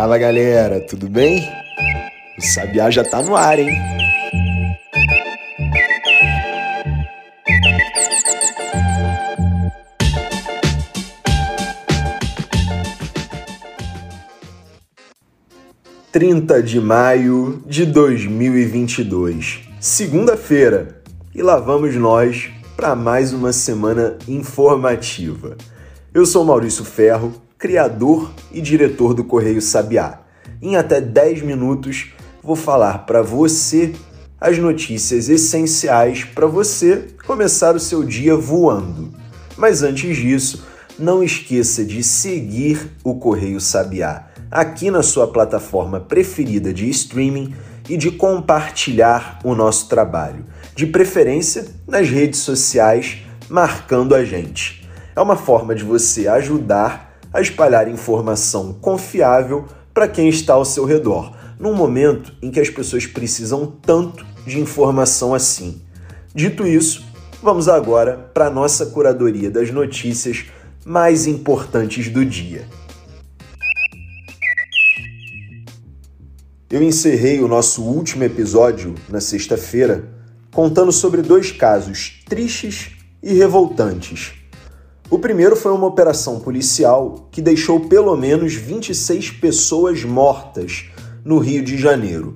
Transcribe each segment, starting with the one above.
Fala galera, tudo bem? O Sabiá já tá no ar, hein? Trinta de maio de 2022, segunda-feira, e lá vamos nós para mais uma semana informativa. Eu sou Maurício Ferro criador e diretor do Correio Sabiá. Em até 10 minutos vou falar para você as notícias essenciais para você começar o seu dia voando. Mas antes disso, não esqueça de seguir o Correio Sabiá aqui na sua plataforma preferida de streaming e de compartilhar o nosso trabalho, de preferência nas redes sociais, marcando a gente. É uma forma de você ajudar a espalhar informação confiável para quem está ao seu redor, num momento em que as pessoas precisam tanto de informação assim. Dito isso, vamos agora para a nossa curadoria das notícias mais importantes do dia. Eu encerrei o nosso último episódio na sexta-feira contando sobre dois casos tristes e revoltantes o primeiro foi uma operação policial que deixou pelo menos 26 pessoas mortas no Rio de Janeiro.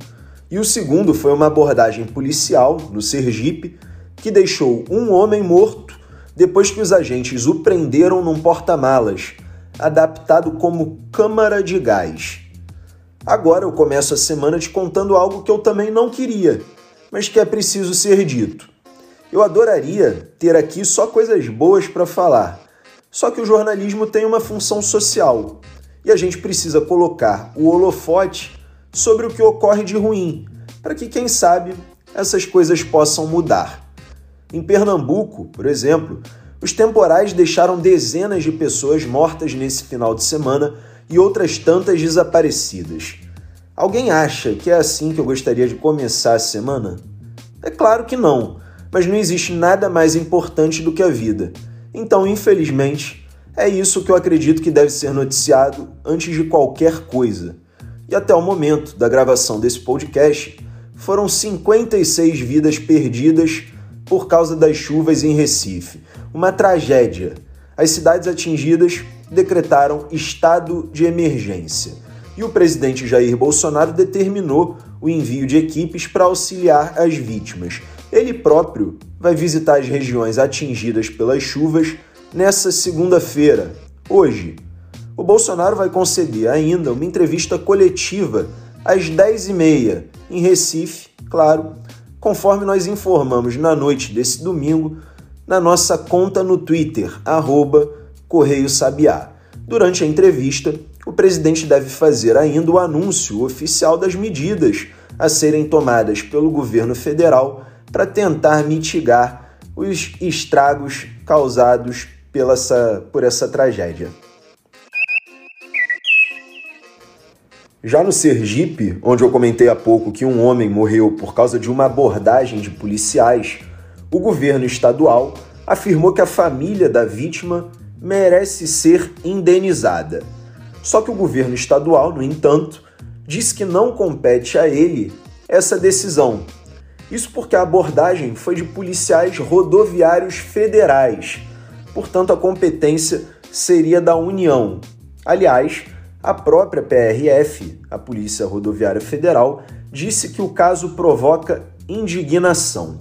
E o segundo foi uma abordagem policial no Sergipe que deixou um homem morto depois que os agentes o prenderam num porta-malas, adaptado como câmara de gás. Agora eu começo a semana te contando algo que eu também não queria, mas que é preciso ser dito. Eu adoraria ter aqui só coisas boas para falar, só que o jornalismo tem uma função social e a gente precisa colocar o holofote sobre o que ocorre de ruim, para que, quem sabe, essas coisas possam mudar. Em Pernambuco, por exemplo, os temporais deixaram dezenas de pessoas mortas nesse final de semana e outras tantas desaparecidas. Alguém acha que é assim que eu gostaria de começar a semana? É claro que não, mas não existe nada mais importante do que a vida. Então, infelizmente, é isso que eu acredito que deve ser noticiado antes de qualquer coisa. E até o momento da gravação desse podcast, foram 56 vidas perdidas por causa das chuvas em Recife. Uma tragédia. As cidades atingidas decretaram estado de emergência. E o presidente Jair Bolsonaro determinou o envio de equipes para auxiliar as vítimas. Ele próprio vai visitar as regiões atingidas pelas chuvas nessa segunda-feira, hoje. O Bolsonaro vai conceder ainda uma entrevista coletiva às 10h30 em Recife, claro, conforme nós informamos na noite desse domingo na nossa conta no Twitter, arroba Correio Sabiá. Durante a entrevista, o presidente deve fazer ainda o anúncio oficial das medidas a serem tomadas pelo governo federal para tentar mitigar os estragos causados pela essa, por essa tragédia. Já no Sergipe, onde eu comentei há pouco que um homem morreu por causa de uma abordagem de policiais, o governo estadual afirmou que a família da vítima merece ser indenizada. Só que o governo estadual, no entanto, disse que não compete a ele essa decisão, isso porque a abordagem foi de policiais rodoviários federais, portanto, a competência seria da União. Aliás, a própria PRF, a Polícia Rodoviária Federal, disse que o caso provoca indignação.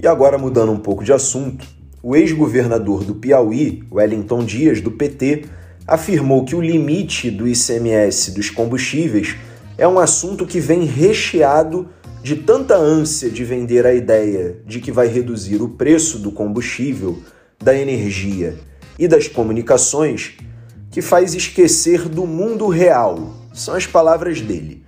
E agora, mudando um pouco de assunto, o ex-governador do Piauí, Wellington Dias, do PT, afirmou que o limite do ICMS dos combustíveis é um assunto que vem recheado de tanta ânsia de vender a ideia de que vai reduzir o preço do combustível, da energia e das comunicações, que faz esquecer do mundo real. São as palavras dele.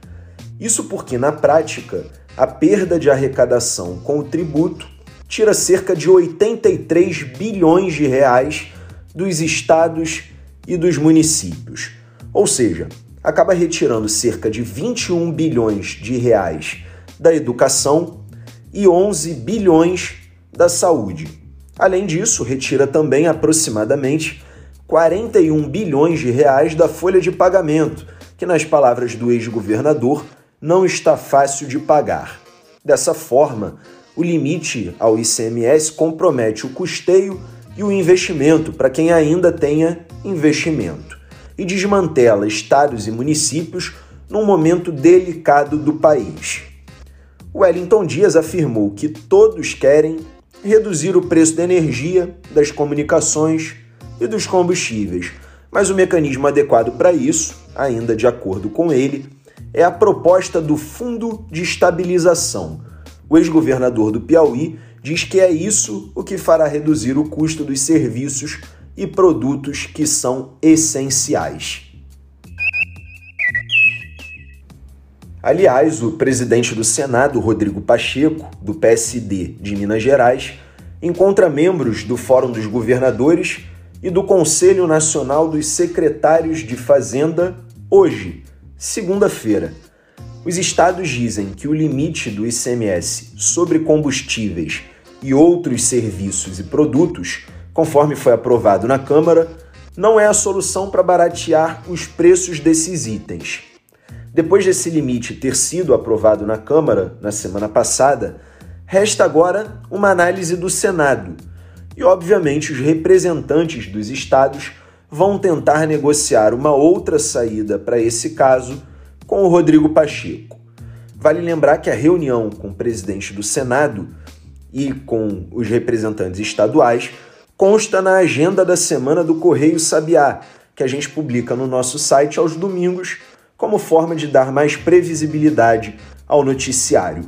Isso porque, na prática, a perda de arrecadação com o tributo tira cerca de 83 bilhões de reais dos estados e dos municípios. Ou seja, acaba retirando cerca de 21 bilhões de reais da educação e 11 bilhões da saúde. Além disso, retira também aproximadamente 41 bilhões de reais da folha de pagamento, que nas palavras do ex-governador, não está fácil de pagar. Dessa forma, o limite ao ICMS compromete o custeio e o investimento para quem ainda tenha investimento e desmantela estados e municípios num momento delicado do país. Wellington Dias afirmou que todos querem reduzir o preço da energia, das comunicações e dos combustíveis, mas o mecanismo adequado para isso, ainda de acordo com ele, é a proposta do Fundo de Estabilização. O ex-governador do Piauí diz que é isso o que fará reduzir o custo dos serviços e produtos que são essenciais. Aliás, o presidente do Senado, Rodrigo Pacheco, do PSD de Minas Gerais, encontra membros do Fórum dos Governadores e do Conselho Nacional dos Secretários de Fazenda hoje, segunda-feira. Os estados dizem que o limite do ICMS sobre combustíveis e outros serviços e produtos, conforme foi aprovado na Câmara, não é a solução para baratear os preços desses itens. Depois desse limite ter sido aprovado na Câmara na semana passada, resta agora uma análise do Senado. E, obviamente, os representantes dos estados vão tentar negociar uma outra saída para esse caso com o Rodrigo Pacheco. Vale lembrar que a reunião com o presidente do Senado e com os representantes estaduais consta na agenda da semana do Correio Sabiá, que a gente publica no nosso site aos domingos como forma de dar mais previsibilidade ao noticiário.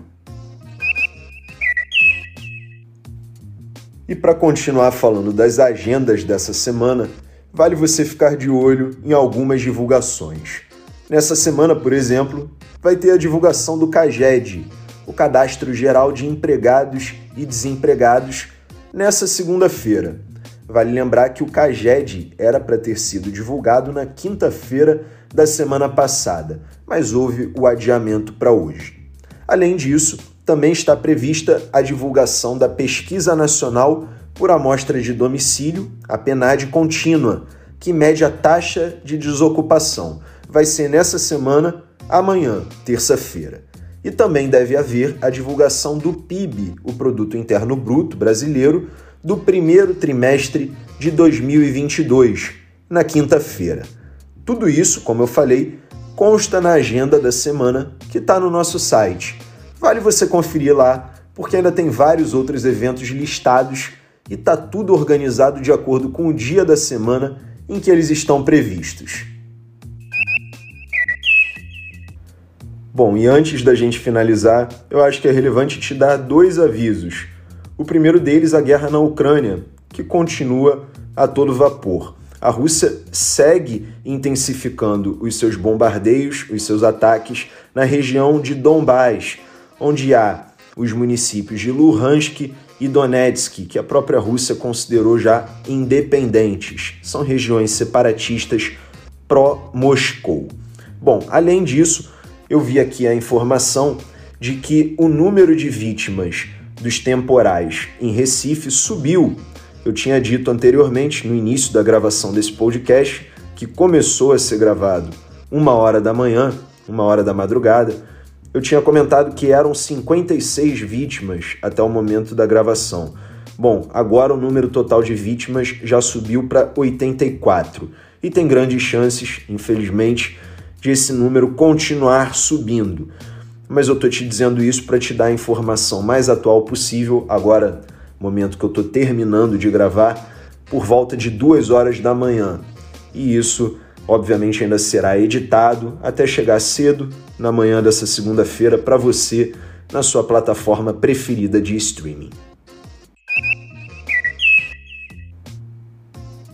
E para continuar falando das agendas dessa semana, vale você ficar de olho em algumas divulgações. Nessa semana, por exemplo, vai ter a divulgação do CAGED, o Cadastro Geral de Empregados e Desempregados, nessa segunda-feira. Vale lembrar que o CAGED era para ter sido divulgado na quinta-feira da semana passada, mas houve o adiamento para hoje. Além disso, também está prevista a divulgação da Pesquisa Nacional por Amostra de Domicílio, a PNAD contínua, que mede a taxa de desocupação. Vai ser nessa semana, amanhã, terça-feira. E também deve haver a divulgação do PIB, o Produto Interno Bruto brasileiro, do primeiro trimestre de 2022, na quinta-feira. Tudo isso, como eu falei, consta na agenda da semana que está no nosso site. Vale você conferir lá, porque ainda tem vários outros eventos listados e está tudo organizado de acordo com o dia da semana em que eles estão previstos. Bom, e antes da gente finalizar, eu acho que é relevante te dar dois avisos. O primeiro deles, a guerra na Ucrânia, que continua a todo vapor a Rússia segue intensificando os seus bombardeios, os seus ataques na região de Donbás, onde há os municípios de Luhansk e Donetsk, que a própria Rússia considerou já independentes. São regiões separatistas pró-Moscou. Bom, além disso, eu vi aqui a informação de que o número de vítimas dos temporais em Recife subiu eu tinha dito anteriormente, no início da gravação desse podcast, que começou a ser gravado uma hora da manhã, uma hora da madrugada. Eu tinha comentado que eram 56 vítimas até o momento da gravação. Bom, agora o número total de vítimas já subiu para 84 e tem grandes chances, infelizmente, de esse número continuar subindo. Mas eu estou te dizendo isso para te dar a informação mais atual possível agora momento que eu estou terminando de gravar, por volta de duas horas da manhã. E isso, obviamente, ainda será editado até chegar cedo na manhã dessa segunda-feira para você na sua plataforma preferida de streaming.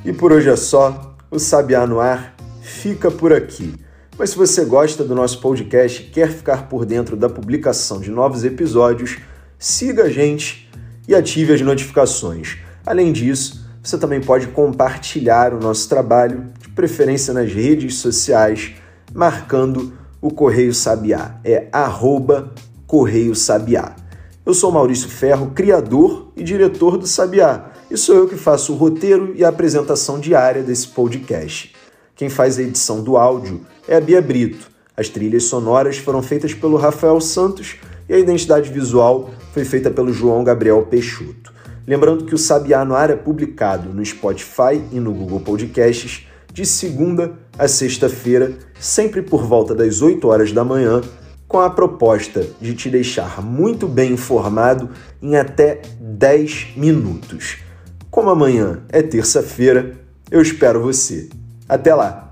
E por hoje é só, o Sabiá no Ar fica por aqui. Mas se você gosta do nosso podcast e quer ficar por dentro da publicação de novos episódios, siga a gente e ative as notificações. Além disso, você também pode compartilhar o nosso trabalho, de preferência nas redes sociais, marcando o Correio Sabiá. É arroba Correio Sabiá. Eu sou Maurício Ferro, criador e diretor do Sabiá. e sou eu que faço o roteiro e a apresentação diária desse podcast. Quem faz a edição do áudio é a Bia Brito. As trilhas sonoras foram feitas pelo Rafael Santos e a identidade visual foi feita pelo João Gabriel Peixoto. Lembrando que o Sabiá no Ar é publicado no Spotify e no Google Podcasts de segunda a sexta-feira, sempre por volta das 8 horas da manhã, com a proposta de te deixar muito bem informado em até 10 minutos. Como amanhã é terça-feira, eu espero você. Até lá!